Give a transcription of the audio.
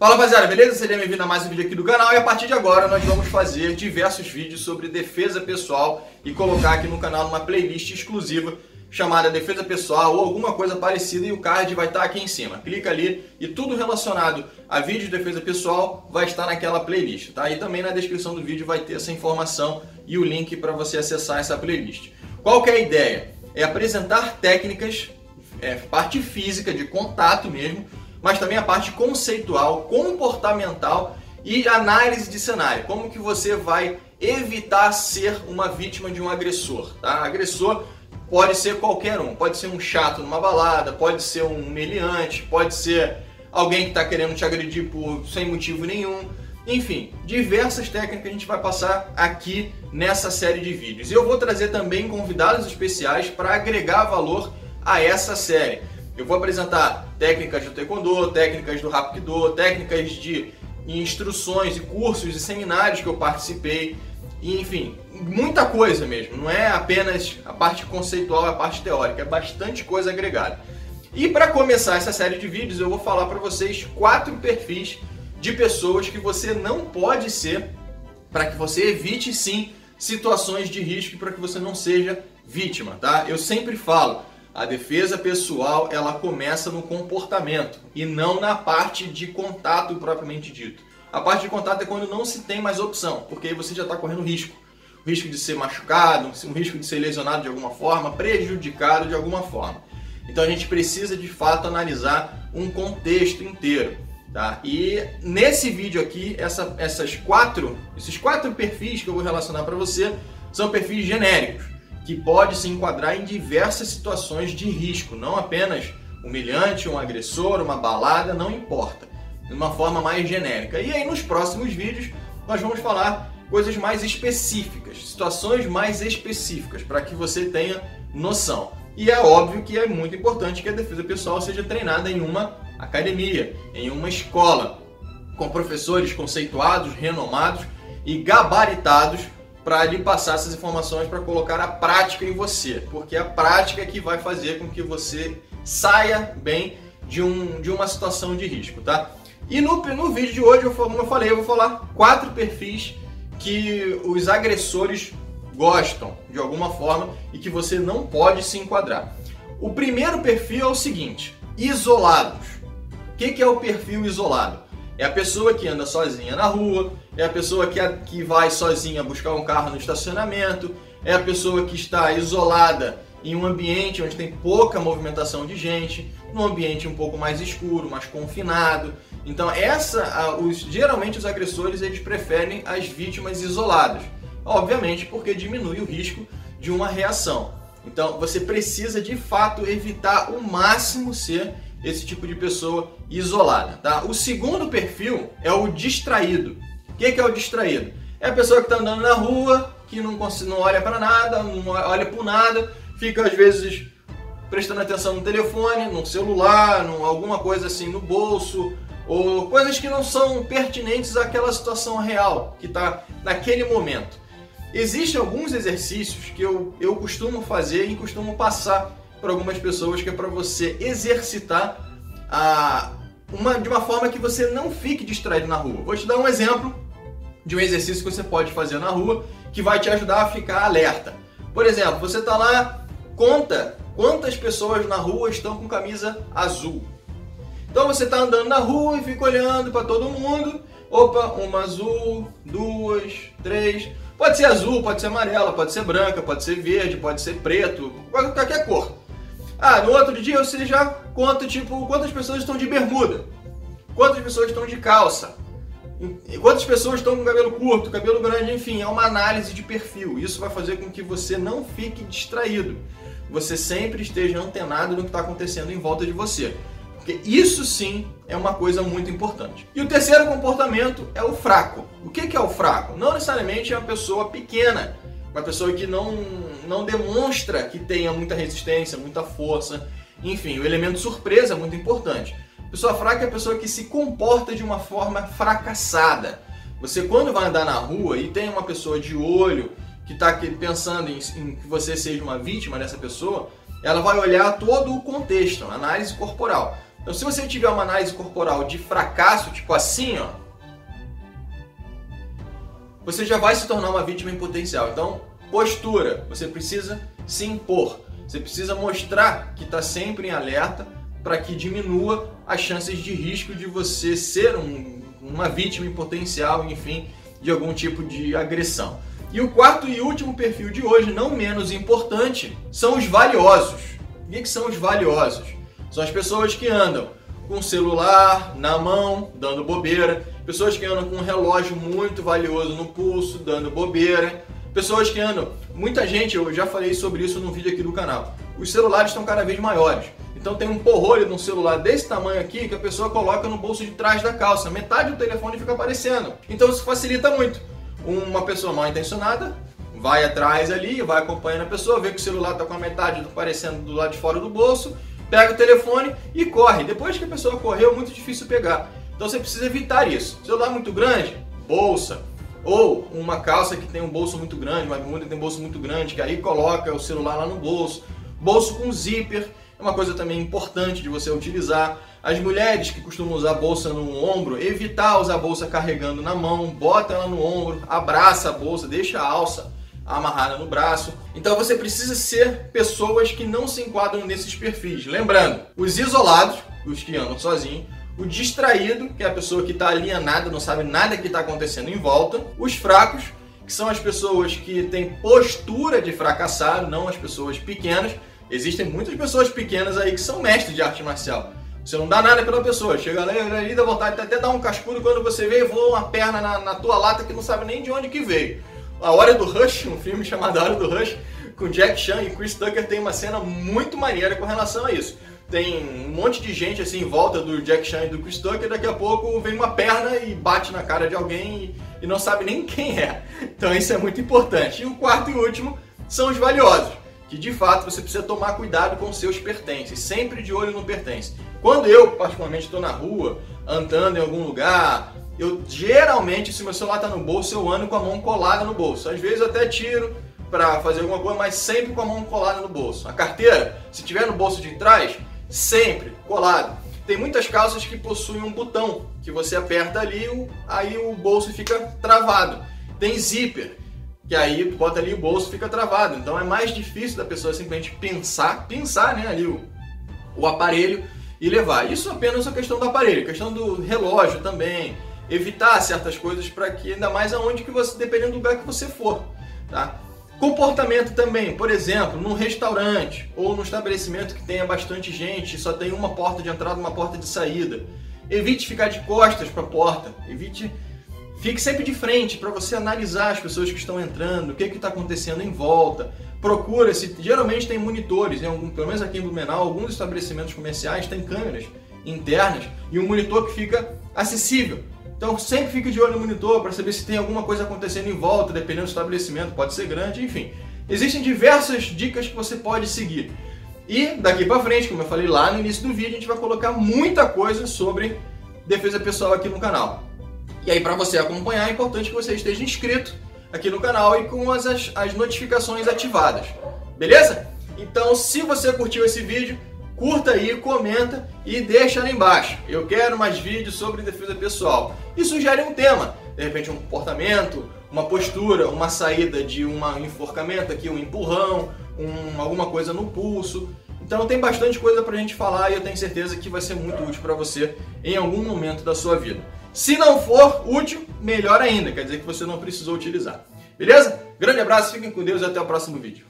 Fala rapaziada, beleza? Seja bem-vindo a mais um vídeo aqui do canal e a partir de agora nós vamos fazer diversos vídeos sobre defesa pessoal e colocar aqui no canal uma playlist exclusiva chamada Defesa Pessoal ou alguma coisa parecida e o card vai estar aqui em cima. Clica ali e tudo relacionado a vídeo de defesa pessoal vai estar naquela playlist, tá? E também na descrição do vídeo vai ter essa informação e o link para você acessar essa playlist. Qual que é a ideia? É apresentar técnicas, é, parte física de contato mesmo, mas também a parte conceitual, comportamental e análise de cenário. Como que você vai evitar ser uma vítima de um agressor, tá? Agressor pode ser qualquer um, pode ser um chato numa balada, pode ser um meliante, pode ser alguém que está querendo te agredir por sem motivo nenhum. Enfim, diversas técnicas que a gente vai passar aqui nessa série de vídeos. Eu vou trazer também convidados especiais para agregar valor a essa série. Eu vou apresentar técnicas do Taekwondo, técnicas do Hapkido, técnicas de instruções e cursos e seminários que eu participei, e, enfim, muita coisa mesmo. Não é apenas a parte conceitual, a parte teórica, é bastante coisa agregada. E para começar essa série de vídeos, eu vou falar para vocês quatro perfis de pessoas que você não pode ser para que você evite sim situações de risco para que você não seja vítima, tá? Eu sempre falo, a defesa pessoal ela começa no comportamento e não na parte de contato propriamente dito. A parte de contato é quando não se tem mais opção, porque aí você já está correndo risco. O risco de ser machucado, um risco de ser lesionado de alguma forma, prejudicado de alguma forma. Então a gente precisa de fato analisar um contexto inteiro. Tá? E nesse vídeo aqui, essa, essas quatro, esses quatro perfis que eu vou relacionar para você são perfis genéricos que pode se enquadrar em diversas situações de risco, não apenas humilhante, um agressor, uma balada, não importa, de uma forma mais genérica. E aí nos próximos vídeos nós vamos falar coisas mais específicas, situações mais específicas, para que você tenha noção. E é óbvio que é muito importante que a defesa pessoal seja treinada em uma academia, em uma escola, com professores conceituados, renomados e gabaritados para lhe passar essas informações para colocar a prática em você, porque é a prática é que vai fazer com que você saia bem de, um, de uma situação de risco, tá? E no, no vídeo de hoje, como eu falei, eu vou falar quatro perfis que os agressores gostam de alguma forma e que você não pode se enquadrar. O primeiro perfil é o seguinte: isolados. O que, que é o perfil isolado? É a pessoa que anda sozinha na rua, é a pessoa que, que vai sozinha buscar um carro no estacionamento, é a pessoa que está isolada em um ambiente onde tem pouca movimentação de gente, num ambiente um pouco mais escuro, mais confinado. Então, essa, os, geralmente os agressores eles preferem as vítimas isoladas, obviamente porque diminui o risco de uma reação. Então, você precisa de fato evitar o máximo ser esse tipo de pessoa isolada, tá? O segundo perfil é o distraído. O que é o distraído? É a pessoa que está andando na rua, que não, não olha para nada, não olha por nada, fica às vezes prestando atenção no telefone, no celular, no, alguma coisa assim no bolso, ou coisas que não são pertinentes àquela situação real que está naquele momento. Existem alguns exercícios que eu, eu costumo fazer e costumo passar para algumas pessoas que é para você exercitar a, uma, de uma forma que você não fique distraído na rua. Vou te dar um exemplo de um exercício que você pode fazer na rua que vai te ajudar a ficar alerta. Por exemplo, você está lá, conta quantas pessoas na rua estão com camisa azul. Então você está andando na rua e fica olhando para todo mundo. Opa, uma azul, duas, três. Pode ser azul, pode ser amarela, pode ser branca, pode ser verde, pode ser preto, qualquer cor. Ah, no outro dia você já conta, tipo, quantas pessoas estão de bermuda, quantas pessoas estão de calça, quantas pessoas estão com cabelo curto, cabelo grande, enfim, é uma análise de perfil. Isso vai fazer com que você não fique distraído. Você sempre esteja antenado no que está acontecendo em volta de você. Porque isso sim é uma coisa muito importante. E o terceiro comportamento é o fraco. O que é o fraco? Não necessariamente é uma pessoa pequena uma pessoa que não, não demonstra que tenha muita resistência, muita força. Enfim, o elemento surpresa é muito importante. Pessoa fraca é a pessoa que se comporta de uma forma fracassada. Você, quando vai andar na rua e tem uma pessoa de olho que está pensando em, em, que você seja uma vítima dessa pessoa, ela vai olhar todo o contexto, análise corporal. Então, se você tiver uma análise corporal de fracasso, tipo assim, ó, você já vai se tornar uma vítima em potencial. Então, postura, você precisa se impor, você precisa mostrar que está sempre em alerta para que diminua as chances de risco de você ser um, uma vítima em potencial, enfim, de algum tipo de agressão. E o quarto e último perfil de hoje, não menos importante, são os valiosos. O que são os valiosos? São as pessoas que andam com celular na mão, dando bobeira, pessoas que andam com um relógio muito valioso no pulso, dando bobeira, pessoas que andam. Muita gente, eu já falei sobre isso no vídeo aqui do canal. Os celulares estão cada vez maiores. Então tem um porrolho de um celular desse tamanho aqui que a pessoa coloca no bolso de trás da calça. Metade do telefone fica aparecendo. Então isso facilita muito. Uma pessoa mal intencionada vai atrás ali, vai acompanhando a pessoa, vê que o celular está com a metade aparecendo do lado de fora do bolso, pega o telefone e corre. Depois que a pessoa correu, é muito difícil pegar. Então você precisa evitar isso. Celular muito grande, bolsa, ou uma calça que tem um bolso muito grande, uma bermuda que tem um bolso muito grande, que aí coloca o celular lá no bolso. Bolso com zíper é uma coisa também importante de você utilizar. As mulheres que costumam usar bolsa no ombro, evitar usar bolsa carregando na mão, bota ela no ombro, abraça a bolsa, deixa a alça amarrada no braço. Então você precisa ser pessoas que não se enquadram nesses perfis. Lembrando, os isolados, os que andam sozinhos, o distraído, que é a pessoa que está alienada, não sabe nada que está acontecendo em volta, os fracos, que são as pessoas que têm postura de fracassar, não as pessoas pequenas, Existem muitas pessoas pequenas aí que são mestres de arte marcial. Você não dá nada pela pessoa, chega ali, dá vontade de até dar um cascudo quando você vê voa uma perna na, na, tua lata que não sabe nem de onde que veio. A Hora do Rush, um filme chamado A Hora do Rush, com Jack Chan e Chris Tucker tem uma cena muito maneira com relação a isso. Tem um monte de gente assim em volta do Jack Chan e do Chris Tucker, daqui a pouco vem uma perna e bate na cara de alguém e, e não sabe nem quem é. Então isso é muito importante. E o quarto e último são os valiosos que de fato você precisa tomar cuidado com seus pertences, sempre de olho no pertence. Quando eu, particularmente, estou na rua, andando em algum lugar, eu geralmente, se meu celular está no bolso, eu ando com a mão colada no bolso. Às vezes eu até tiro para fazer alguma coisa, mas sempre com a mão colada no bolso. A carteira, se tiver no bolso de trás, sempre colado. Tem muitas calças que possuem um botão que você aperta ali, aí o bolso fica travado. Tem zíper que aí bota ali o bolso fica travado. Então é mais difícil da pessoa simplesmente pensar, pensar né, ali o, o aparelho e levar. Isso apenas a questão do aparelho, questão do relógio também, evitar certas coisas para que ainda mais aonde que você, dependendo do lugar que você for, tá? Comportamento também, por exemplo, num restaurante ou num estabelecimento que tenha bastante gente, só tem uma porta de entrada, uma porta de saída. Evite ficar de costas para a porta, evite Fique sempre de frente para você analisar as pessoas que estão entrando, o que está acontecendo em volta. Procura, se geralmente tem monitores, em algum, pelo menos aqui em Blumenau, alguns estabelecimentos comerciais têm câmeras internas e um monitor que fica acessível. Então sempre fique de olho no monitor para saber se tem alguma coisa acontecendo em volta, dependendo do estabelecimento, pode ser grande, enfim. Existem diversas dicas que você pode seguir. E daqui para frente, como eu falei lá no início do vídeo, a gente vai colocar muita coisa sobre defesa pessoal aqui no canal. E aí, para você acompanhar, é importante que você esteja inscrito aqui no canal e com as, as notificações ativadas. Beleza? Então, se você curtiu esse vídeo, curta aí, comenta e deixa ali embaixo. Eu quero mais vídeos sobre defesa pessoal. E sugere um tema, de repente um comportamento, uma postura, uma saída de um enforcamento aqui, um empurrão, um, alguma coisa no pulso. Então tem bastante coisa pra gente falar e eu tenho certeza que vai ser muito útil para você em algum momento da sua vida. Se não for útil, melhor ainda, quer dizer que você não precisou utilizar. Beleza? Grande abraço, fiquem com Deus e até o próximo vídeo.